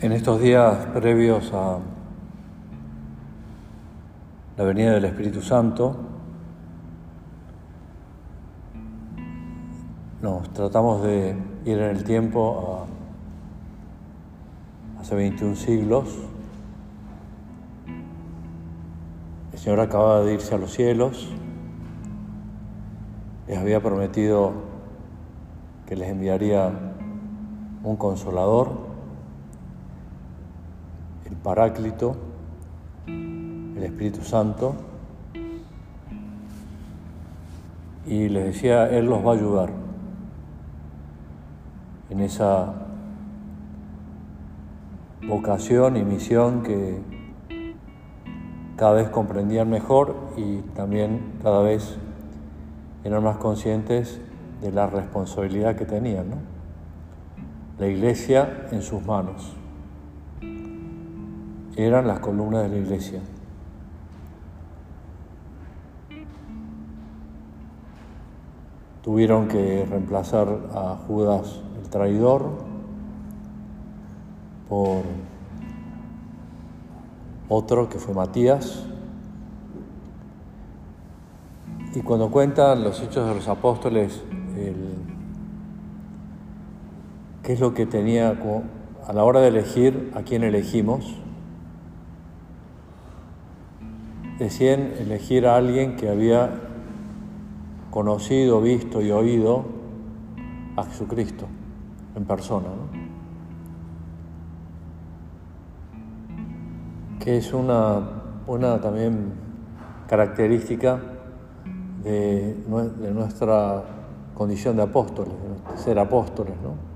En estos días previos a la venida del Espíritu Santo, nos tratamos de ir en el tiempo hace 21 siglos. El Señor acababa de irse a los cielos, les había prometido que les enviaría un consolador Paráclito, el Espíritu Santo, y les decía, Él los va a ayudar en esa vocación y misión que cada vez comprendían mejor y también cada vez eran más conscientes de la responsabilidad que tenían, la iglesia en sus manos eran las columnas de la iglesia. Tuvieron que reemplazar a Judas el traidor por otro que fue Matías. Y cuando cuentan los hechos de los apóstoles, qué es lo que tenía a la hora de elegir a quién elegimos, decían elegir a alguien que había conocido, visto y oído a Jesucristo en persona, que es una, una también característica de, de, nuestra condición de apóstoles, de ser apóstoles, ¿no?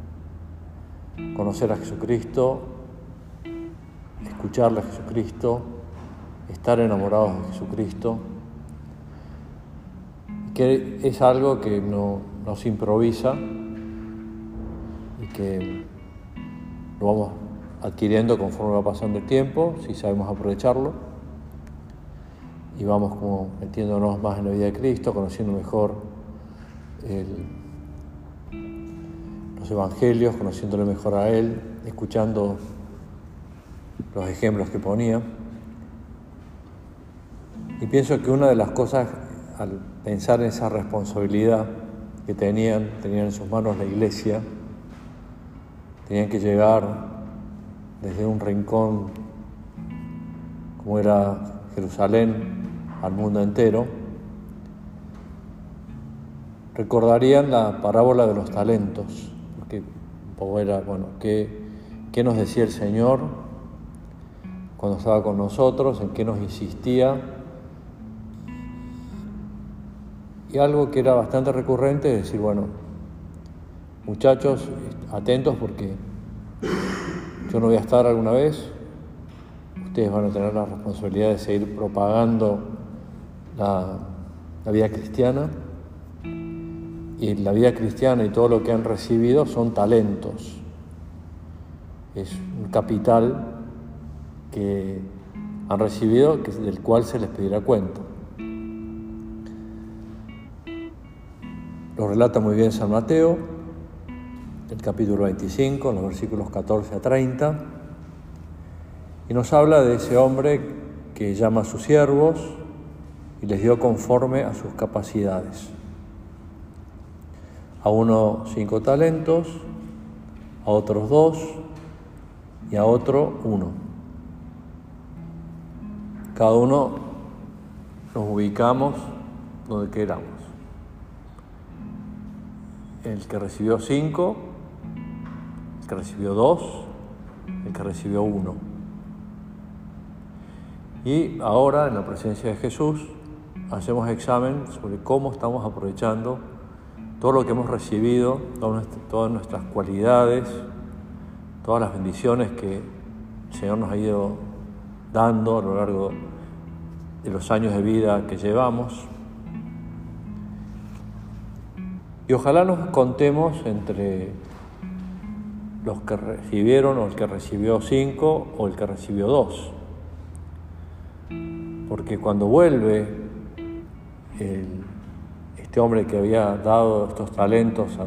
conocer a Jesucristo, escucharle a Jesucristo, estar enamorados de Jesucristo, que es algo que no, nos improvisa y que lo vamos adquiriendo conforme va pasando el tiempo, si sabemos aprovecharlo, y vamos como metiéndonos más en la vida de Cristo, conociendo mejor los evangelios, conociéndole mejor a Él, escuchando los ejemplos que ponía. Y pienso que una de las cosas, al pensar en esa responsabilidad que tenían, tenían en sus manos la iglesia, tenían que llegar desde un rincón como era Jerusalén al mundo entero, recordarían la parábola de los talentos, porque era, bueno, ¿qué, qué nos decía el Señor cuando estaba con nosotros, en qué nos insistía Y algo que era bastante recurrente es decir, bueno, muchachos, atentos porque yo no voy a estar alguna vez, ustedes van a tener la responsabilidad de seguir propagando la, vida cristiana y la vida cristiana y todo lo que han recibido son talentos. Es un capital que han recibido del cual se les pedirá cuenta. Lo relata muy bien San Mateo, el capítulo 25, los versículos 14 a 30, y nos habla de ese hombre que llama a sus siervos y les dio conforme a sus capacidades. A uno cinco talentos, a otros dos y a otro uno. Cada uno nos ubicamos donde queramos el que recibió cinco, el que recibió dos, el que recibió uno. Y ahora, en la presencia de Jesús, hacemos examen sobre cómo estamos aprovechando todo lo que hemos recibido, todas nuestras cualidades, todas las bendiciones que el Señor nos ha ido dando a lo largo de los años de vida que llevamos. Y ojalá nos contemos entre los que recibieron o el que recibió cinco o el que recibió dos. Porque cuando vuelve este hombre que había dado estos talentos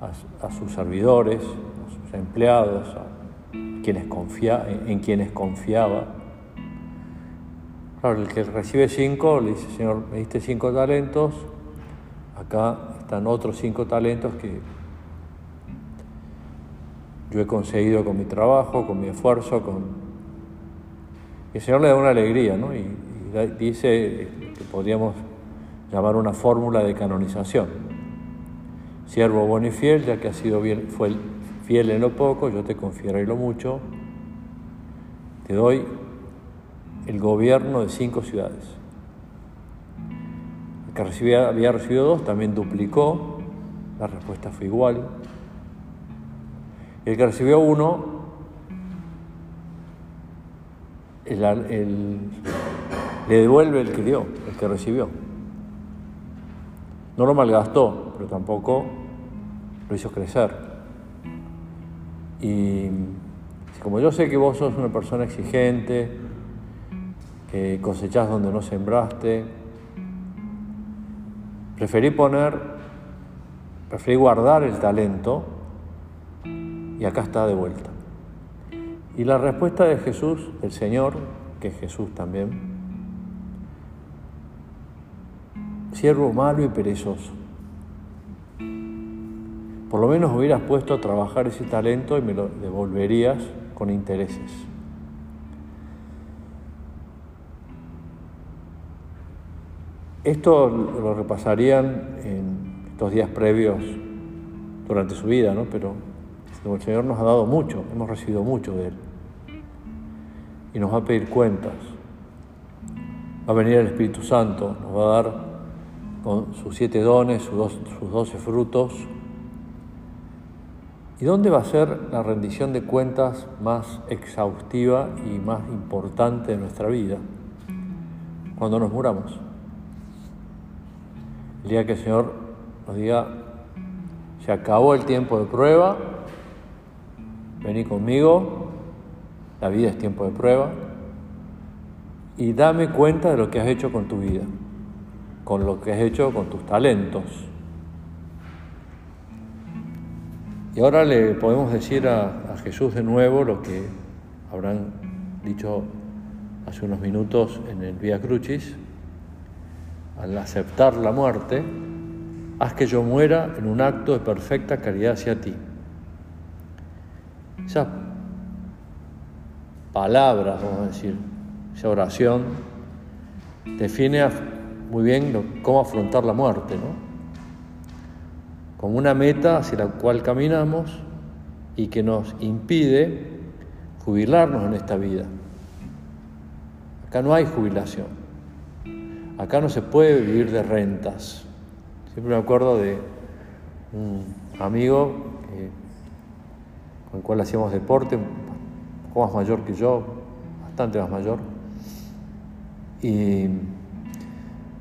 a, sus servidores, a sus empleados, quienes confía, en quienes confiaba. Claro, el que recibe cinco le dice, Señor, me diste cinco talentos, acá están otros cinco talentos que yo he conseguido con mi trabajo, con mi esfuerzo, con... Y el Señor le da una alegría, ¿no? Y, dice que podríamos llamar una fórmula de canonización. Siervo bueno y fiel, ya que ha sido bien, fue fiel en lo poco, yo te confiaré lo mucho. Te doy el gobierno de cinco ciudades. El que recibía, había recibido dos también duplicó, la respuesta fue igual. El que recibió uno, le devuelve el que dio, el que recibió. No lo malgastó, pero tampoco lo hizo crecer. Y como yo sé que vos sos una persona exigente, que cosechás donde no sembraste, preferí poner, preferí guardar el talento y acá está de vuelta. Y la respuesta de Jesús, el Señor, que es Jesús también, siervo malo y perezoso. Por lo menos hubieras puesto a trabajar ese talento y me lo devolverías con intereses. Esto lo repasarían en estos días previos durante su vida, ¿no? Pero el Señor nos ha dado mucho, hemos recibido mucho de Él. Y nos va a pedir cuentas. Va a venir el Espíritu Santo, nos va a dar con sus siete dones, sus, doce frutos. ¿Y dónde va a ser la rendición de cuentas más exhaustiva y más importante de nuestra vida? Cuando nos muramos. El día que el Señor nos diga, se acabó el tiempo de prueba, vení conmigo, la vida es tiempo de prueba, y dame cuenta de lo que has hecho con tu vida, con lo que has hecho con tus talentos. Y ahora le podemos decir a, Jesús de nuevo lo que habrán dicho hace unos minutos en el Vía Crucis, al aceptar la muerte, haz que yo muera en un acto de perfecta caridad hacia ti. Esa palabra, vamos a decir, esa oración, define muy bien cómo afrontar la muerte, ¿no? Como una meta hacia la cual caminamos y que nos impide jubilarnos en esta vida. Acá no hay jubilación. Acá no se puede vivir de rentas. Siempre me acuerdo de un amigo con el cual hacíamos deporte, un poco más mayor que yo, bastante más mayor. Y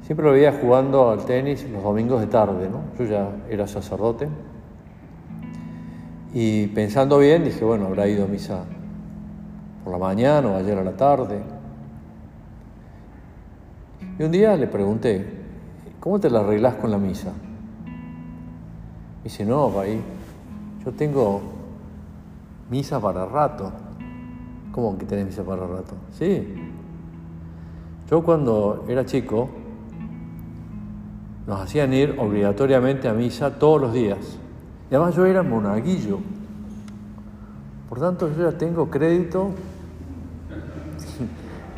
siempre lo veía jugando al tenis los domingos de tarde, ¿no? Yo ya era sacerdote. Y pensando bien, dije, bueno, habrá ido a misa por la mañana o ayer a la tarde. Y un día le pregunté, ¿cómo te la arreglás con la misa? Y dice, no, ahí, yo tengo misa para rato. ¿Cómo que tenés misa para rato? Sí. Yo cuando era chico, nos hacían ir obligatoriamente a misa todos los días. Y además yo era monaguillo. Por tanto, yo ya tengo crédito.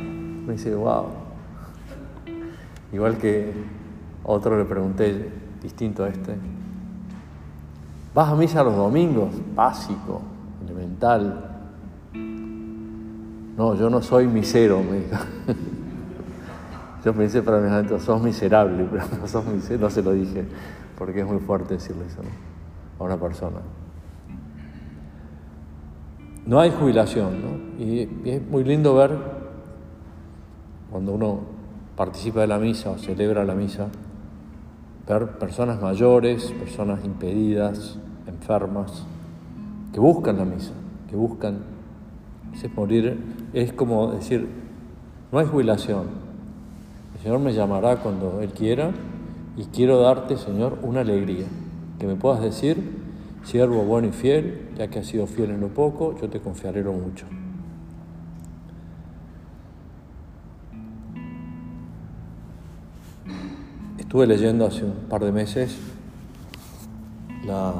Me dice, wow. Igual que otro le pregunté, distinto a este. ¿Vas a misa los domingos? Básico elemental. No, yo no soy misero, me dijo. Yo pensé para mi adentro, sos miserable, pero no sos miserable, no se lo dije, porque es muy fuerte decirle eso a una persona. No hay jubilación, ¿no? Y, es muy lindo ver cuando uno participa de la misa o celebra la misa, personas mayores, personas impedidas, enfermas, que buscan la misa, que buscan ese morir. Es como decir, no hay jubilación. El Señor me llamará cuando Él quiera y quiero darte, Señor, una alegría. Que me puedas decir, siervo bueno y fiel, ya que has sido fiel en lo poco, yo te confiaré lo mucho. Estuve leyendo hace un par de meses la,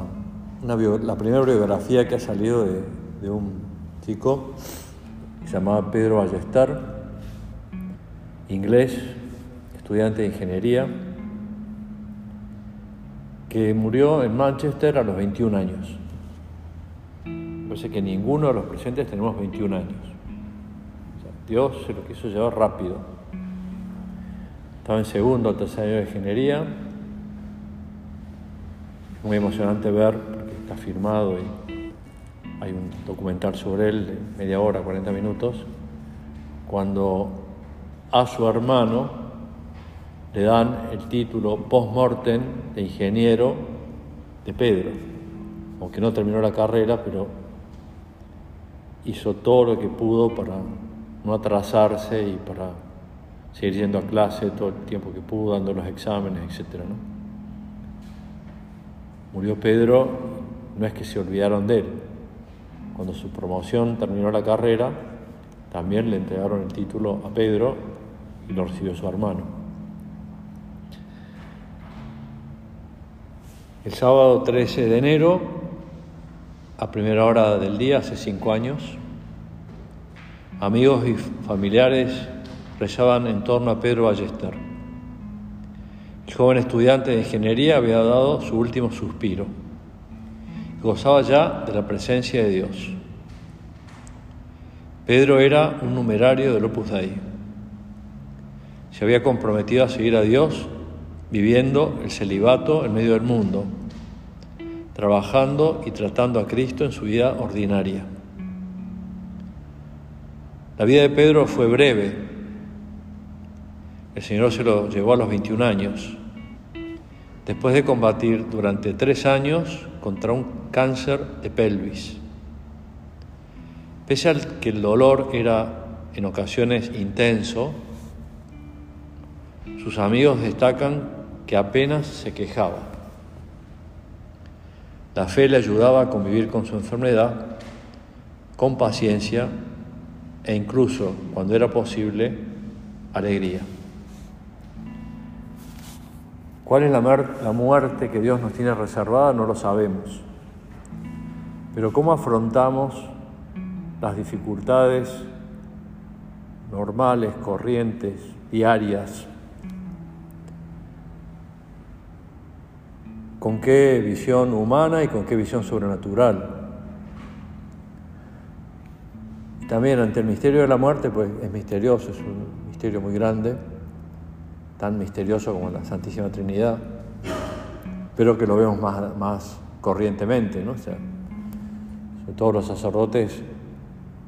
primera biografía que ha salido de, un chico que se llamaba Pedro Ballester, inglés, estudiante de ingeniería, que murió en Manchester a los 21 años. Parece que ninguno de los presentes tenemos 21 años. Dios se lo quiso llevar rápido. Estaba en segundo o tercer año de ingeniería. Muy emocionante ver, porque está firmado y hay un documental sobre él de media hora, 40 minutos, cuando a su hermano le dan el título post-mortem de ingeniero de Pedro, aunque no terminó la carrera, pero hizo todo lo que pudo para no atrasarse y para seguir yendo a clase todo el tiempo que pudo, dando los exámenes, etc. Murió Pedro, no es que se olvidaron de él. Cuando su promoción terminó la carrera, también le entregaron el título a Pedro y lo recibió su hermano. El sábado 13 de enero, a primera hora del día, hace cinco años, amigos y familiares en torno a Pedro Ballester. El joven estudiante de ingeniería había dado su último suspiro gozaba ya de la presencia de Dios. Pedro era un numerario del Opus Dei. Se había comprometido a seguir a Dios viviendo el celibato en medio del mundo, trabajando y tratando a Cristo en su vida ordinaria. La vida de Pedro fue breve. El Señor se lo llevó a los 21 años, después de combatir durante tres años contra un cáncer de pelvis. Pese al que el dolor era en ocasiones intenso, sus amigos destacan que apenas se quejaba. La fe le ayudaba a convivir con su enfermedad con paciencia e incluso, cuando era posible, alegría. ¿Cuál es la, muerte que Dios nos tiene reservada? No lo sabemos. Pero ¿cómo afrontamos las dificultades normales, corrientes, diarias, con qué visión humana y con qué visión sobrenatural. también ante el misterio de la muerte, pues es misterioso, es un misterio muy grande, tan misterioso como la Santísima Trinidad, pero que lo vemos más, más corrientemente, ¿no? O sobre todo los sacerdotes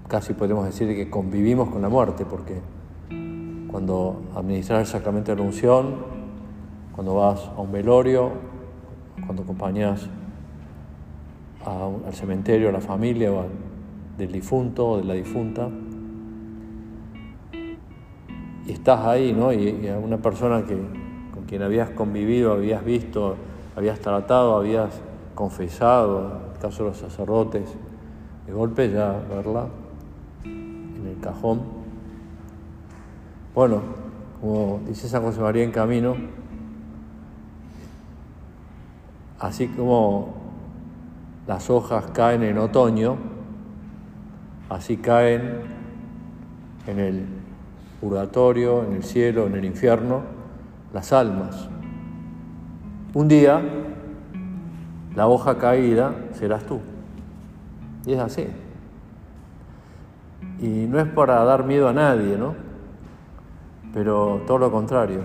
casi podemos decir que convivimos con la muerte, porque cuando administras el sacramento de la unción, cuando vas a un velorio, cuando acompañas al cementerio, a la familia o del difunto o de la difunta. Y estás ahí, ¿no? Y, a una persona que, con quien habías convivido, habías visto, habías tratado, habías confesado, en el caso de los sacerdotes, de golpe ya verla en el cajón. Bueno, como dice San José María en camino, así como las hojas caen en otoño, así caen en el purgatorio, en el cielo, en el infierno, las almas. Un día, la hoja caída serás tú. Y es así. Y no es para dar miedo a nadie, ¿no? Pero todo lo contrario.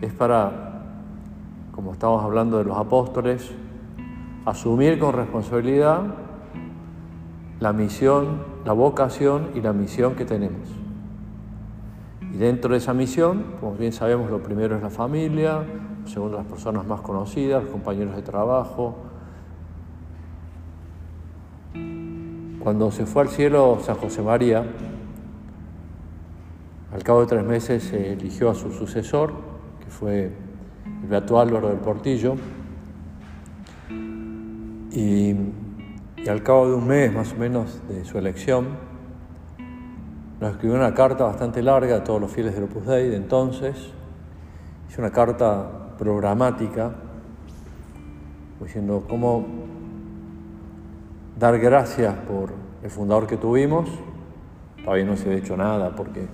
Es para como estamos hablando de los apóstoles, asumir con responsabilidad la misión, la vocación y la misión que tenemos. Y dentro de esa misión, como bien sabemos, lo primero es la familia, lo segundo las personas más conocidas, los compañeros de trabajo. Cuando se fue al cielo San José María, al cabo de tres meses se eligió a su sucesor, que fue el Beato Álvaro del Portillo, Y, al cabo de un mes más o menos de su elección, nos escribió una carta bastante larga a todos los fieles del Opus Dei de entonces. Es una carta programática diciendo cómo dar gracias por el fundador que tuvimos. Todavía no se ha hecho nada porque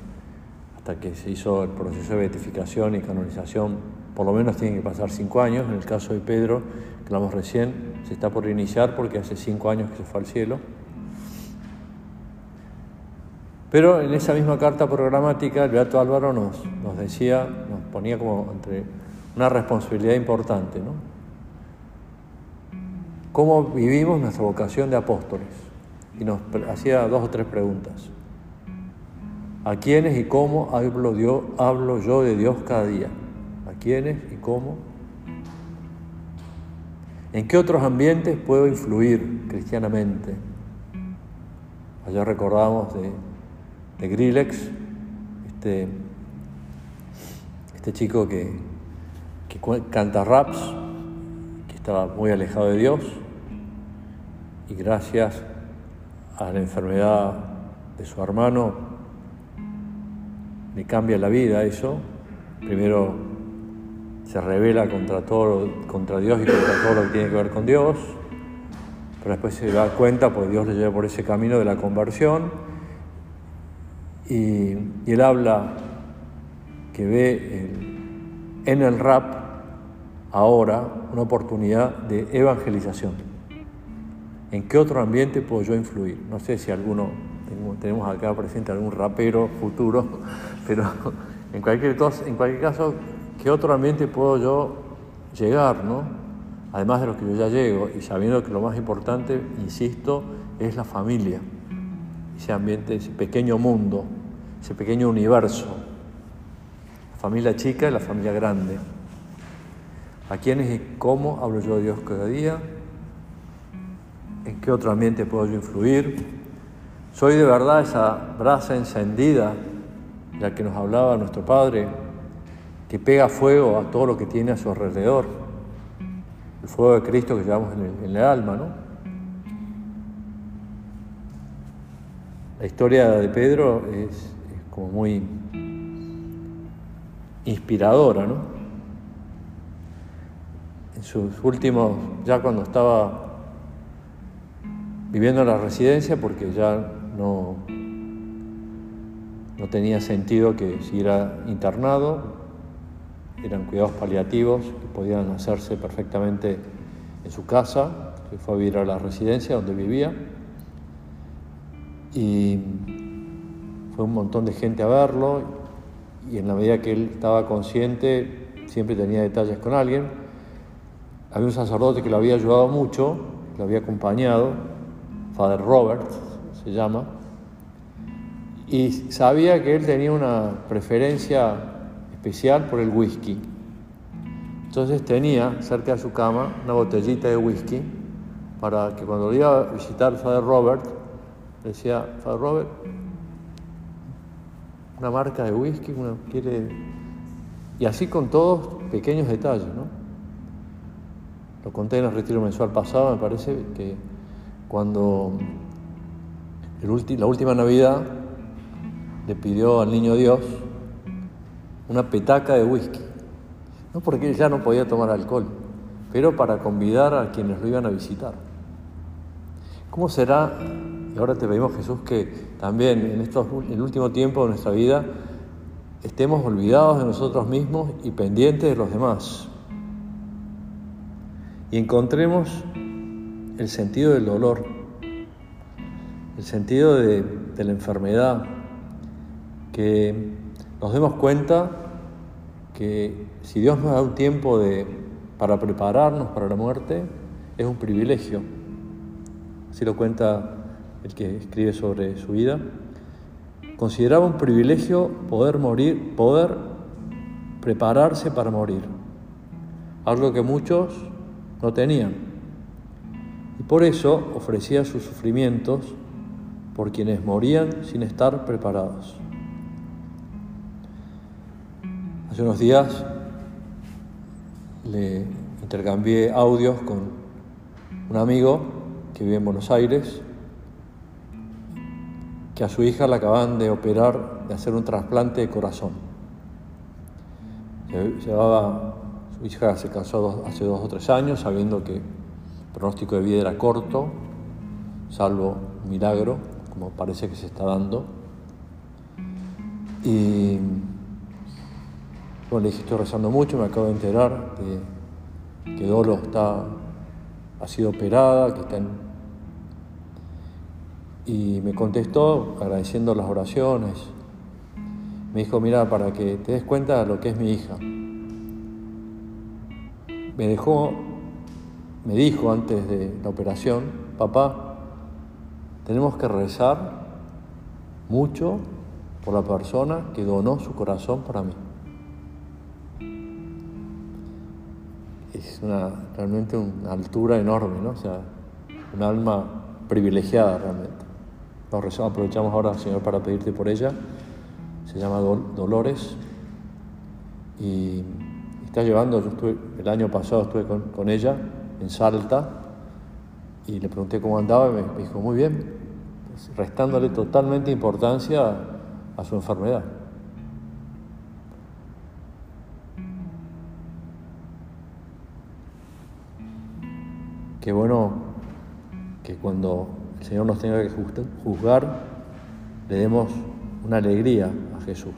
hasta que se hizo el proceso de beatificación y canonización, por lo menos tienen que pasar cinco años. En el caso de Pedro, que hablamos recién, se está por iniciar porque hace cinco años que se fue al cielo. Pero en esa misma carta programática, el Beato Álvaro nos, nos decía, nos ponía como entre una responsabilidad importante, ¿no? ¿Cómo vivimos nuestra vocación de apóstoles? Y nos hacía dos o tres preguntas. ¿A quiénes y cómo hablo yo, de Dios cada día? ¿A quiénes y cómo? ¿En qué otros ambientes puedo influir cristianamente? Allá recordamos de, de Grillex, este, este chico que, que canta raps, que estaba muy alejado de Dios, y gracias a la enfermedad de su hermano le cambia la vida eso. Primero se revela contra, todo, contra Dios y contra todo lo que tiene que ver con Dios, pero después se da cuenta, pues Dios le lleva por ese camino de la conversión y, él habla que ve en el rap ahora una oportunidad de evangelización. ¿En qué otro ambiente puedo yo influir? No sé si alguno, tenemos acá presente algún rapero futuro pero en cualquier, en cualquier caso, ¿qué otro ambiente puedo yo llegar, no? Además de lo que yo ya llego, y sabiendo que lo más importante, insisto, es la familia, ese ambiente, ese pequeño mundo, ese pequeño universo, la familia chica y la familia grande. ¿A quiénes y cómo hablo yo de Dios cada día? ¿En qué otro ambiente puedo yo influir? ¿Soy de verdad esa brasa encendida la que nos hablaba nuestro Padre, que pega fuego a todo lo que tiene a su alrededor, el fuego de Cristo que llevamos en el, alma, ¿no? La historia de Pedro es, como muy inspiradora, ¿no? En sus últimos, ya cuando estaba viviendo en la residencia, porque ya no, no tenía sentido que siguiera internado, eran cuidados paliativos que podían hacerse perfectamente en su casa, que fue a vivir a la residencia donde vivía. Y fue un montón de gente a verlo y en la medida que él estaba consciente siempre tenía detalles con alguien. Había un sacerdote que lo había ayudado mucho, lo había acompañado, Father Robert se llama, y sabía que él tenía una preferencia especial por el whisky. Entonces tenía cerca de su cama una botellita de whisky para que cuando iba a visitar Father Robert, decía, Father Robert, una marca de whisky, una quiere... Y así con todos pequeños detalles, ¿no? Lo conté en el retiro mensual pasado, me parece que cuando la última Navidad le pidió al niño Dios una petaca de whisky. No porque él ya no podía tomar alcohol, pero para convidar a quienes lo iban a visitar. ¿Cómo será, y ahora te pedimos Jesús, que también en, estos, en el último tiempo de nuestra vida estemos olvidados de nosotros mismos y pendientes de los demás? Y encontremos el sentido del dolor, el sentido de, la enfermedad, que nos demos cuenta que si Dios nos da un tiempo de, para prepararnos para la muerte, es un privilegio. Así lo cuenta el que escribe sobre su vida. Consideraba un privilegio poder morir, poder prepararse para morir, algo que muchos no tenían. Y por eso ofrecía sus sufrimientos por quienes morían sin estar preparados. Hace unos días le intercambié audios con un amigo que vive en Buenos Aires, que a su hija la acaban de operar, de hacer un trasplante de corazón. Llevaba, su hija se casó hace dos o tres años, sabiendo que el pronóstico de vida era corto, salvo un milagro, como parece que se está dando. Y bueno, le dije, estoy rezando mucho, me acabo de enterar que Dolo está, ha sido operada, que está en... Y me contestó agradeciendo las oraciones. Me dijo, mira, para que te des cuenta de lo que es mi hija. Me dejó, me dijo antes de la operación, papá, tenemos que rezar mucho por la persona que donó su corazón para mí. Es una, realmente una altura enorme, ¿no? O sea, un alma privilegiada realmente. Nos aprovechamos ahora, Señor, para pedirte por ella. Se llama Dolores y está llevando, yo estuve, el año pasado estuve con, ella en Salta y le pregunté cómo andaba y me dijo, muy bien, restándole totalmente importancia a su enfermedad. Qué bueno que cuando el Señor nos tenga que juzgar, le demos una alegría a Jesús.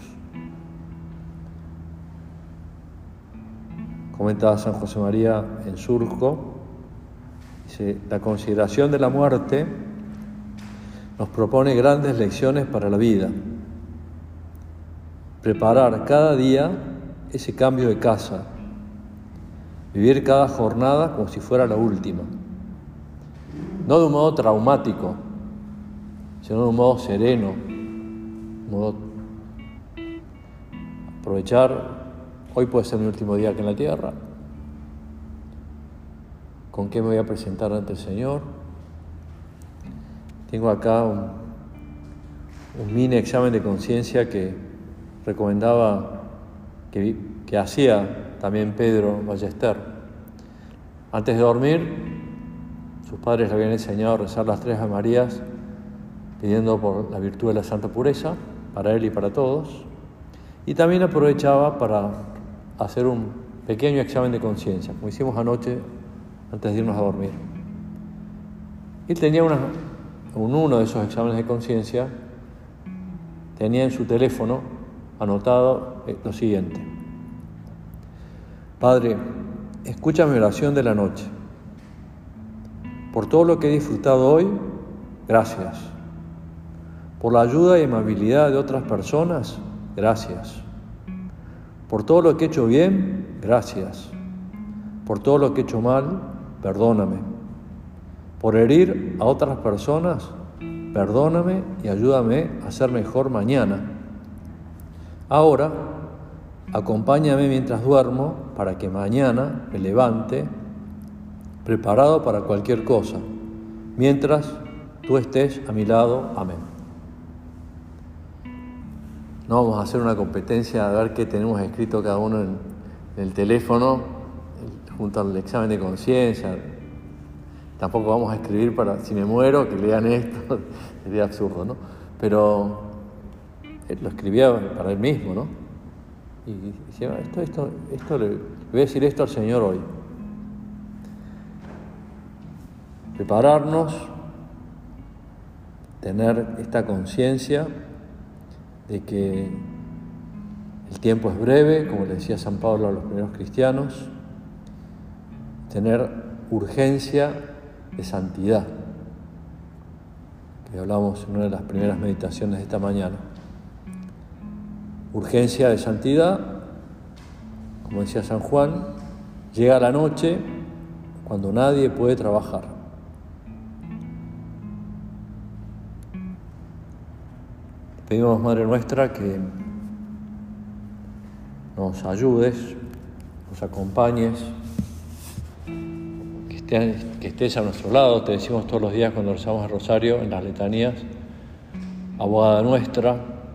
Comenta San José María en Surco, dice, la consideración de la muerte nos propone grandes lecciones para la vida. Preparar cada día ese cambio de casa, vivir cada jornada como si fuera la última. No de un modo traumático, sino de un modo sereno, modo aprovechar, hoy puede ser mi último día aquí en la tierra, con qué me voy a presentar ante el Señor, tengo acá un, mini examen de conciencia que recomendaba, que, que hacía también Pedro Ballester. Antes de dormir, sus padres le habían enseñado a rezar las tres Marías, pidiendo por la virtud de la santa pureza, para él y para todos. Y también aprovechaba para hacer un pequeño examen de conciencia, como hicimos anoche antes de irnos a dormir. Él tenía una, uno de esos exámenes de conciencia, tenía en su teléfono anotado eh, lo siguiente. Padre, escucha mi oración de la noche. Por todo lo que he disfrutado hoy, gracias. Por la ayuda y amabilidad de otras personas, gracias. Por todo lo que he hecho bien, gracias. Por todo lo que he hecho mal, perdóname por herir a otras personas, perdóname y ayúdame a ser mejor mañana. Ahora, acompáñame mientras duermo para que mañana me levante preparado para cualquier cosa, mientras tú estés a mi lado. Amén. No vamos a hacer una competencia a ver qué tenemos escrito cada uno en, el teléfono, junto al examen de conciencia, Tampoco vamos a escribir para, si me muero, que lean esto, sería absurdo, ¿no? Pero él lo escribía para él mismo, ¿no? Y decía, esto, esto, esto le, voy a decir esto al Señor hoy. Prepararnos, tener esta conciencia de que el tiempo es breve, como le decía San Pablo a los primeros cristianos, tener urgencia de santidad, que hablamos en una de las primeras meditaciones de esta mañana. Urgencia de santidad, como decía San Juan, llega la noche cuando nadie puede trabajar. Pedimos, Madre nuestra, que nos ayudes, nos acompañes que estés a nuestro lado, te decimos todos los días cuando rezamos el rosario en las letanías, abogada nuestra,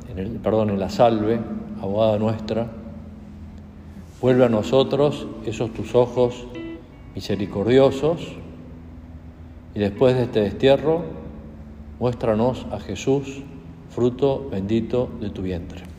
en el, perdón, en la salve, abogada nuestra, vuelve a nosotros esos tus ojos misericordiosos y después de este destierro, muéstranos a Jesús, fruto bendito de tu vientre.